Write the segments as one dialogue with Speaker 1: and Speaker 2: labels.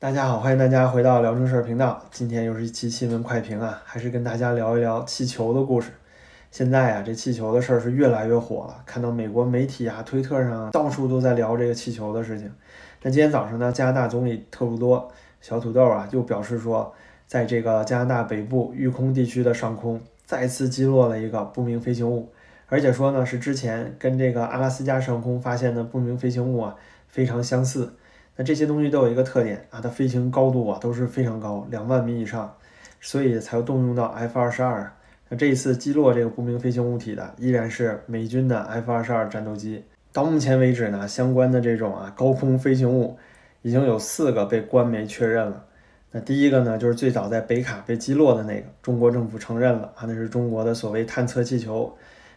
Speaker 1: 大家好，欢迎大家回到聊正事儿频道。今天又是一期新闻快评啊，还是跟大家聊一聊气球的故事。现在啊，这气球的事儿是越来越火了，看到美国媒体啊、推特上到处都在聊这个气球的事情。那今天早上呢，加拿大总理特鲁多小土豆啊就表示说，在这个加拿大北部育空地区的上空再次击落了一个不明飞行物，而且说呢是之前跟这个阿拉斯加上空发现的不明飞行物啊非常相似。那这些东西都有一个特点啊，它飞行高度啊都是非常高，两万米以上，所以才动用到 F 二十二。那这一次击落这个不明飞行物体的依然是美军的 F 二十二战斗机。到目前为止呢，相关的这种啊高空飞行物已经有四个被官媒确认了。那第一个呢，就是最早在北卡被击落的那个，中国政府承认了啊，那是中国的所谓探测气球。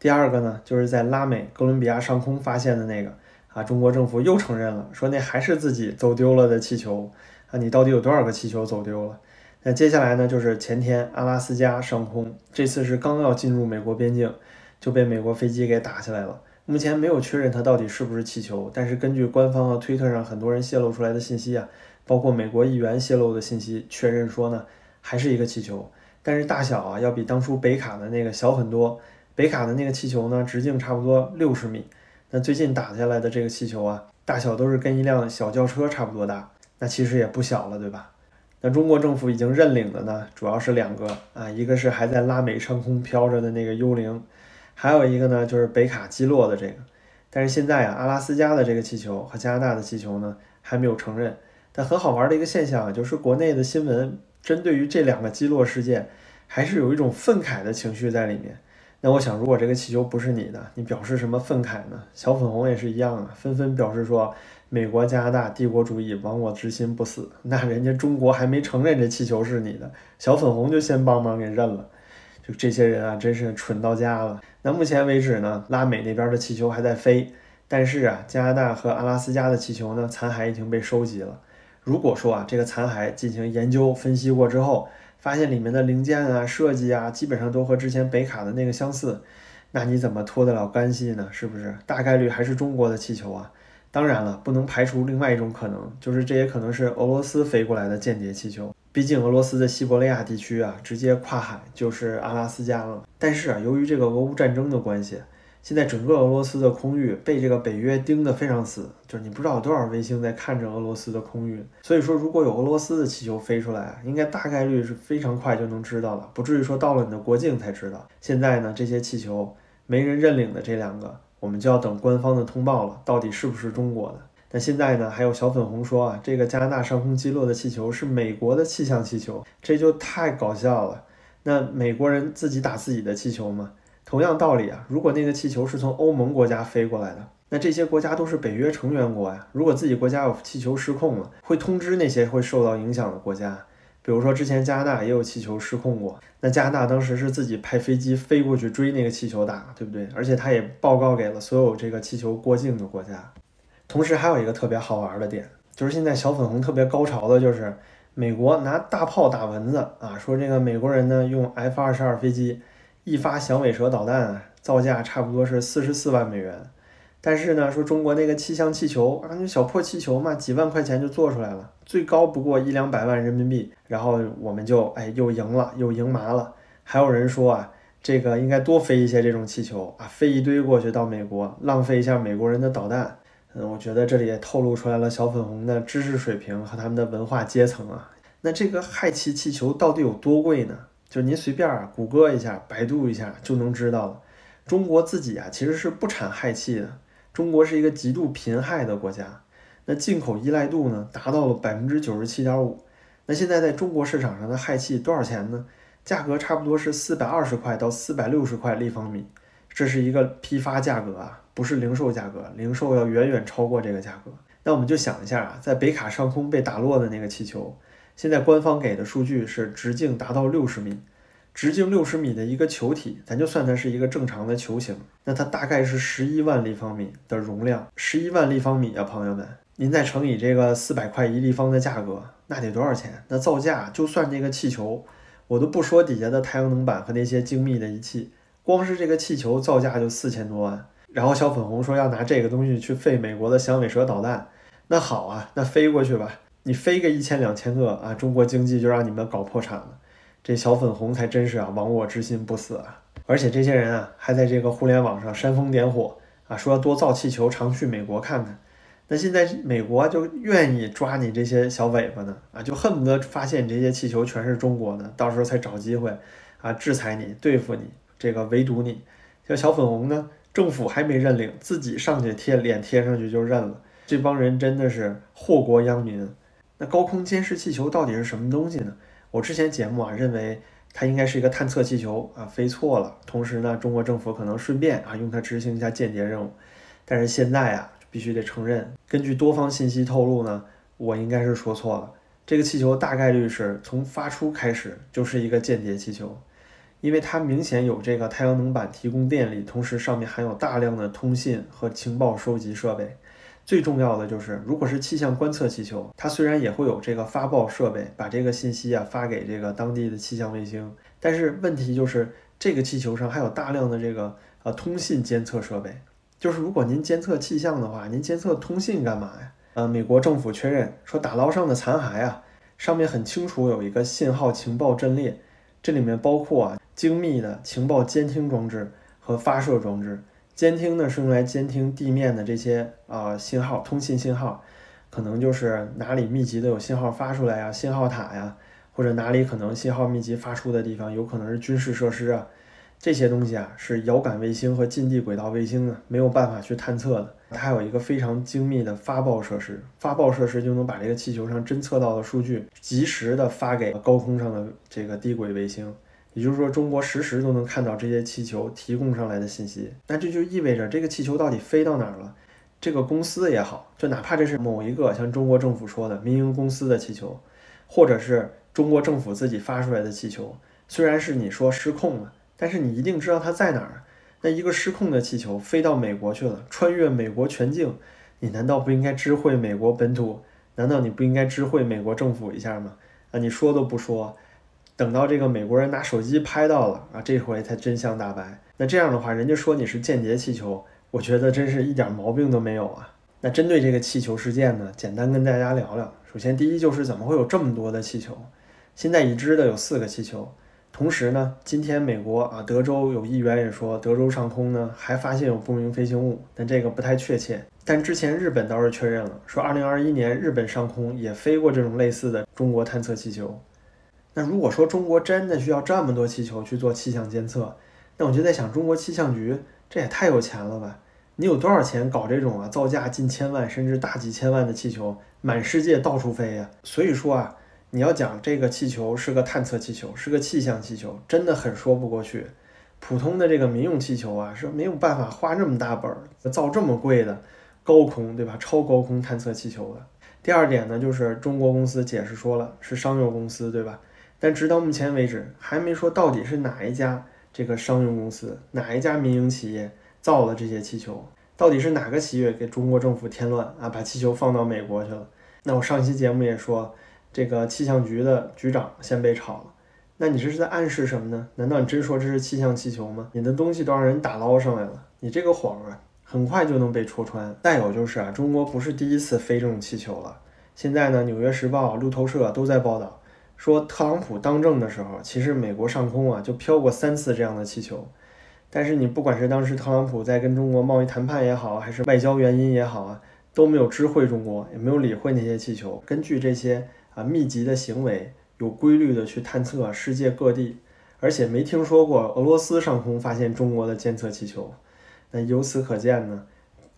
Speaker 1: 第二个呢，就是在拉美哥伦比亚上空发现的那个。啊，中国政府又承认了，说那还是自己走丢了的气球啊！你到底有多少个气球走丢了？那接下来呢，就是前天阿拉斯加上空，这次是刚要进入美国边境，就被美国飞机给打下来了。目前没有确认它到底是不是气球，但是根据官方和推特上很多人泄露出来的信息啊，包括美国议员泄露的信息，确认说呢，还是一个气球，但是大小啊要比当初北卡的那个小很多。北卡的那个气球呢，直径差不多六十米。那最近打下来的这个气球啊，大小都是跟一辆小轿车差不多大，那其实也不小了，对吧？那中国政府已经认领的呢，主要是两个啊，一个是还在拉美上空飘着的那个幽灵，还有一个呢就是北卡击落的这个。但是现在啊，阿拉斯加的这个气球和加拿大的气球呢还没有承认。但很好玩的一个现象啊，就是国内的新闻针对于这两个击落事件，还是有一种愤慨的情绪在里面。那我想，如果这个气球不是你的，你表示什么愤慨呢？小粉红也是一样啊，纷纷表示说，美国、加拿大帝国主义亡我之心不死。那人家中国还没承认这气球是你的，小粉红就先帮忙给认了。就这些人啊，真是蠢到家了。那目前为止呢，拉美那边的气球还在飞，但是啊，加拿大和阿拉斯加的气球呢，残骸已经被收集了。如果说啊，这个残骸进行研究分析过之后，发现里面的零件啊、设计啊，基本上都和之前北卡的那个相似，那你怎么脱得了干系呢？是不是？大概率还是中国的气球啊。当然了，不能排除另外一种可能，就是这也可能是俄罗斯飞过来的间谍气球。毕竟俄罗斯的西伯利亚地区啊，直接跨海就是阿拉斯加了。但是啊，由于这个俄乌战争的关系。现在整个俄罗斯的空域被这个北约盯得非常死，就是你不知道有多少卫星在看着俄罗斯的空域。所以说，如果有俄罗斯的气球飞出来，应该大概率是非常快就能知道了，不至于说到了你的国境才知道。现在呢，这些气球没人认领的这两个，我们就要等官方的通报了，到底是不是中国的？那现在呢，还有小粉红说啊，这个加拿大上空击落的气球是美国的气象气球，这就太搞笑了。那美国人自己打自己的气球吗？同样道理啊，如果那个气球是从欧盟国家飞过来的，那这些国家都是北约成员国呀。如果自己国家有气球失控了，会通知那些会受到影响的国家。比如说之前加拿大也有气球失控过，那加拿大当时是自己派飞机飞过去追那个气球打，对不对？而且他也报告给了所有这个气球过境的国家。同时还有一个特别好玩的点，就是现在小粉红特别高潮的就是美国拿大炮打蚊子啊，说这个美国人呢用 F 二十二飞机。一发响尾蛇导弹造价差不多是四十四万美元，但是呢，说中国那个气象气球啊，那小破气球嘛，几万块钱就做出来了，最高不过一两百万人民币，然后我们就哎又赢了，又赢麻了。还有人说啊，这个应该多飞一些这种气球啊，飞一堆过去到美国，浪费一下美国人的导弹。嗯，我觉得这里也透露出来了小粉红的知识水平和他们的文化阶层啊。那这个氦气气球到底有多贵呢？就您随便啊，谷歌一下，百度一下就能知道了。中国自己啊，其实是不产氦气的。中国是一个极度贫氦的国家，那进口依赖度呢，达到了百分之九十七点五。那现在在中国市场上的氦气多少钱呢？价格差不多是四百二十块到四百六十块立方米，这是一个批发价格啊，不是零售价格，零售要远远超过这个价格。那我们就想一下啊，在北卡上空被打落的那个气球。现在官方给的数据是直径达到六十米，直径六十米的一个球体，咱就算它是一个正常的球形，那它大概是十一万立方米的容量，十一万立方米啊，朋友们，您再乘以这个四百块一立方的价格，那得多少钱？那造价就算这个气球，我都不说底下的太阳能板和那些精密的仪器，光是这个气球造价就四千多万。然后小粉红说要拿这个东西去废美国的响尾蛇导弹，那好啊，那飞过去吧。你飞个一千两千个啊，中国经济就让你们搞破产了。这小粉红才真是啊，亡我之心不死啊！而且这些人啊，还在这个互联网上煽风点火啊，说要多造气球，常去美国看看。那现在美国就愿意抓你这些小尾巴呢啊，就恨不得发现你这些气球全是中国的，到时候才找机会啊制裁你、对付你、这个围堵你。像小粉红呢，政府还没认领，自己上去贴脸贴上去就认了。这帮人真的是祸国殃民。高空监视气球到底是什么东西呢？我之前节目啊认为它应该是一个探测气球啊，飞错了。同时呢，中国政府可能顺便啊用它执行一下间谍任务。但是现在啊。必须得承认，根据多方信息透露呢，我应该是说错了。这个气球大概率是从发出开始就是一个间谍气球，因为它明显有这个太阳能板提供电力，同时上面含有大量的通信和情报收集设备。最重要的就是，如果是气象观测气球，它虽然也会有这个发报设备，把这个信息啊发给这个当地的气象卫星，但是问题就是这个气球上还有大量的这个呃通信监测设备。就是如果您监测气象的话，您监测通信干嘛呀？呃，美国政府确认说打捞上的残骸啊，上面很清楚有一个信号情报阵列，这里面包括啊精密的情报监听装置和发射装置。监听呢是用来监听地面的这些啊信号，通信信号，可能就是哪里密集的有信号发出来呀，信号塔呀，或者哪里可能信号密集发出的地方，有可能是军事设施啊。这些东西啊，是遥感卫星和近地轨道卫星呢没有办法去探测的。它有一个非常精密的发报设施，发报设施就能把这个气球上侦测到的数据及时的发给高空上的这个低轨卫星。也就是说，中国实时都能看到这些气球提供上来的信息。那这就意味着这个气球到底飞到哪儿了？这个公司也好，就哪怕这是某一个像中国政府说的民营公司的气球，或者是中国政府自己发出来的气球，虽然是你说失控了。但是你一定知道它在哪儿。那一个失控的气球飞到美国去了，穿越美国全境，你难道不应该知会美国本土？难道你不应该知会美国政府一下吗？啊，你说都不说，等到这个美国人拿手机拍到了啊，这回才真相大白。那这样的话，人家说你是间谍气球，我觉得真是一点毛病都没有啊。那针对这个气球事件呢，简单跟大家聊聊。首先，第一就是怎么会有这么多的气球？现在已知的有四个气球。同时呢，今天美国啊，德州有议员也说，德州上空呢还发现有不明飞行物，但这个不太确切。但之前日本倒是确认了，说2021年日本上空也飞过这种类似的中国探测气球。那如果说中国真的需要这么多气球去做气象监测，那我就在想，中国气象局这也太有钱了吧？你有多少钱搞这种啊，造价近千万甚至大几千万的气球，满世界到处飞呀？所以说啊。你要讲这个气球是个探测气球，是个气象气球，真的很说不过去。普通的这个民用气球啊，是没有办法花这么大本儿造这么贵的高空，对吧？超高空探测气球的。第二点呢，就是中国公司解释说了是商用公司，对吧？但直到目前为止，还没说到底是哪一家这个商用公司，哪一家民营企业造了这些气球，到底是哪个企业给中国政府添乱啊，把气球放到美国去了？那我上期节目也说。这个气象局的局长先被炒了，那你这是在暗示什么呢？难道你真说这是气象气球吗？你的东西都让人打捞上来了，你这个谎啊，很快就能被戳穿。再有就是啊，中国不是第一次飞这种气球了。现在呢，《纽约时报》、路透社都在报道，说特朗普当政的时候，其实美国上空啊就飘过三次这样的气球。但是你不管是当时特朗普在跟中国贸易谈判也好，还是外交原因也好啊，都没有知会中国，也没有理会那些气球。根据这些。啊，密集的行为，有规律的去探测世界各地，而且没听说过俄罗斯上空发现中国的监测气球。那由此可见呢，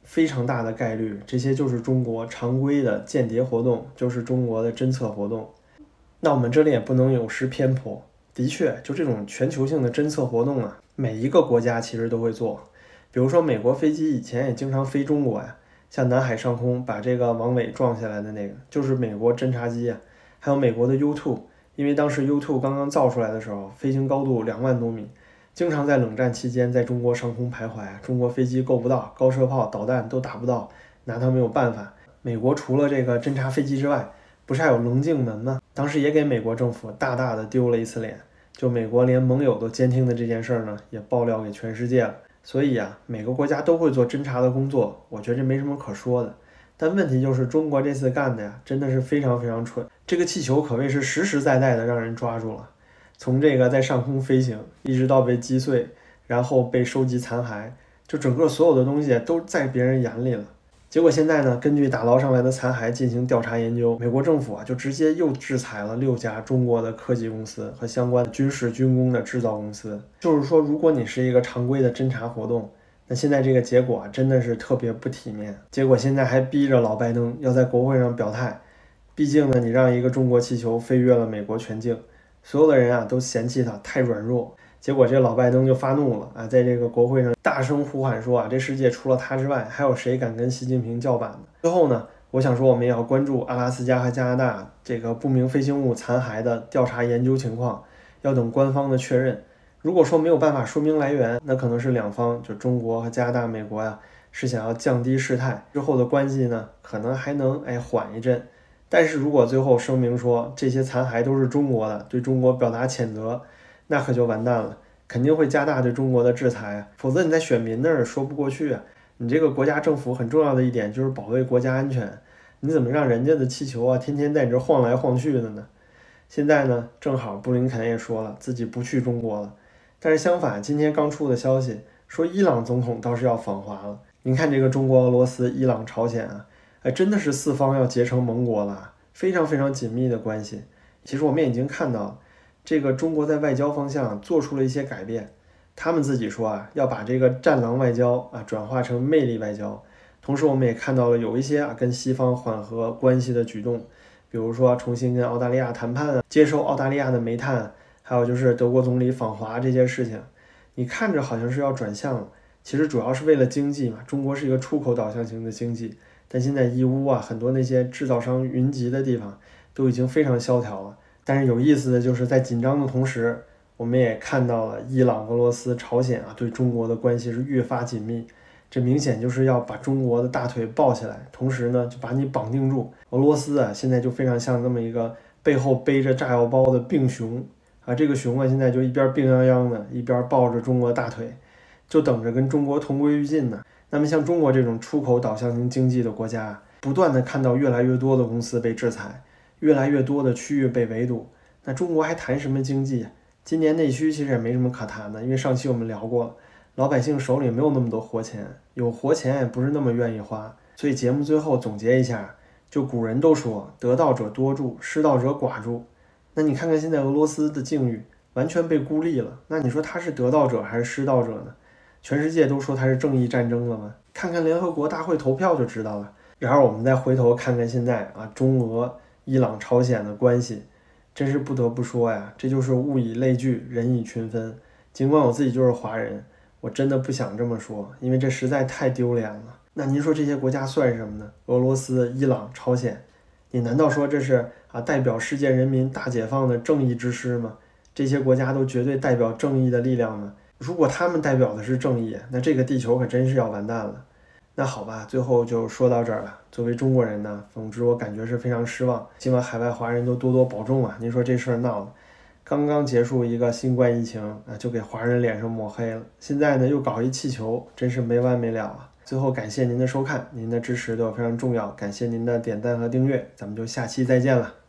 Speaker 1: 非常大的概率，这些就是中国常规的间谍活动，就是中国的侦测活动。那我们这里也不能有失偏颇，的确，就这种全球性的侦测活动啊，每一个国家其实都会做。比如说，美国飞机以前也经常飞中国呀。像南海上空把这个王伟撞下来的那个，就是美国侦察机啊，还有美国的 U2，因为当时 U2 刚刚造出来的时候，飞行高度两万多米，经常在冷战期间在中国上空徘徊，中国飞机够不到，高射炮、导弹都打不到，拿它没有办法。美国除了这个侦察飞机之外，不是还有棱镜门吗？当时也给美国政府大大的丢了一次脸，就美国连盟友都监听的这件事儿呢，也爆料给全世界了。所以啊，每个国家都会做侦查的工作，我觉得没什么可说的。但问题就是中国这次干的呀，真的是非常非常蠢。这个气球可谓是实实在在的让人抓住了，从这个在上空飞行，一直到被击碎，然后被收集残骸，就整个所有的东西都在别人眼里了。结果现在呢，根据打捞上来的残骸进行调查研究，美国政府啊就直接又制裁了六家中国的科技公司和相关的军事军工的制造公司。就是说，如果你是一个常规的侦查活动，那现在这个结果啊真的是特别不体面。结果现在还逼着老拜登要在国会上表态，毕竟呢，你让一个中国气球飞越了美国全境，所有的人啊都嫌弃它太软弱。结果这老拜登就发怒了啊，在这个国会上大声呼喊说啊，这世界除了他之外，还有谁敢跟习近平叫板呢？最后呢，我想说，我们也要关注阿拉斯加和加拿大这个不明飞行物残骸的调查研究情况，要等官方的确认。如果说没有办法说明来源，那可能是两方就中国和加拿大、美国呀，是想要降低事态，之后的关系呢，可能还能哎缓一阵。但是如果最后声明说这些残骸都是中国的，对中国表达谴责。那可就完蛋了，肯定会加大对中国的制裁啊！否则你在选民那儿说不过去啊！你这个国家政府很重要的一点就是保卫国家安全，你怎么让人家的气球啊天天在你这晃来晃去的呢？现在呢，正好布林肯也说了自己不去中国了，但是相反，今天刚出的消息说伊朗总统倒是要访华了。您看这个中国、俄罗斯、伊朗、朝鲜啊，哎，真的是四方要结成盟国了，非常非常紧密的关系。其实我们已经看到。这个中国在外交方向做出了一些改变，他们自己说啊，要把这个战狼外交啊转化成魅力外交。同时，我们也看到了有一些啊跟西方缓和关系的举动，比如说重新跟澳大利亚谈判啊，接收澳大利亚的煤炭，还有就是德国总理访华这些事情，你看着好像是要转向了，其实主要是为了经济嘛。中国是一个出口导向型的经济，但现在义乌啊，很多那些制造商云集的地方都已经非常萧条了。但是有意思的就是在紧张的同时，我们也看到了伊朗、俄罗斯、朝鲜啊对中国的关系是越发紧密，这明显就是要把中国的大腿抱起来，同时呢就把你绑定住。俄罗斯啊现在就非常像那么一个背后背着炸药包的病熊啊，这个熊啊现在就一边病殃殃的，一边抱着中国大腿，就等着跟中国同归于尽呢。那么像中国这种出口导向型经济的国家，不断的看到越来越多的公司被制裁。越来越多的区域被围堵，那中国还谈什么经济？今年内需其实也没什么可谈的，因为上期我们聊过，老百姓手里没有那么多活钱，有活钱也不是那么愿意花。所以节目最后总结一下，就古人都说得道者多助，失道者寡助。那你看看现在俄罗斯的境遇，完全被孤立了。那你说他是得道者还是失道者呢？全世界都说他是正义战争了吗？看看联合国大会投票就知道了。然后我们再回头看看现在啊，中俄。伊朗、朝鲜的关系，真是不得不说呀，这就是物以类聚，人以群分。尽管我自己就是华人，我真的不想这么说，因为这实在太丢脸了。那您说这些国家算什么呢？俄罗斯、伊朗、朝鲜，你难道说这是啊代表世界人民大解放的正义之师吗？这些国家都绝对代表正义的力量吗？如果他们代表的是正义，那这个地球可真是要完蛋了。那好吧，最后就说到这儿了。作为中国人呢，总之我感觉是非常失望。希望海外华人都多多保重啊！您说这事儿闹的，刚刚结束一个新冠疫情啊，就给华人脸上抹黑了。现在呢又搞一气球，真是没完没了啊！最后感谢您的收看，您的支持对我非常重要。感谢您的点赞和订阅，咱们就下期再见了。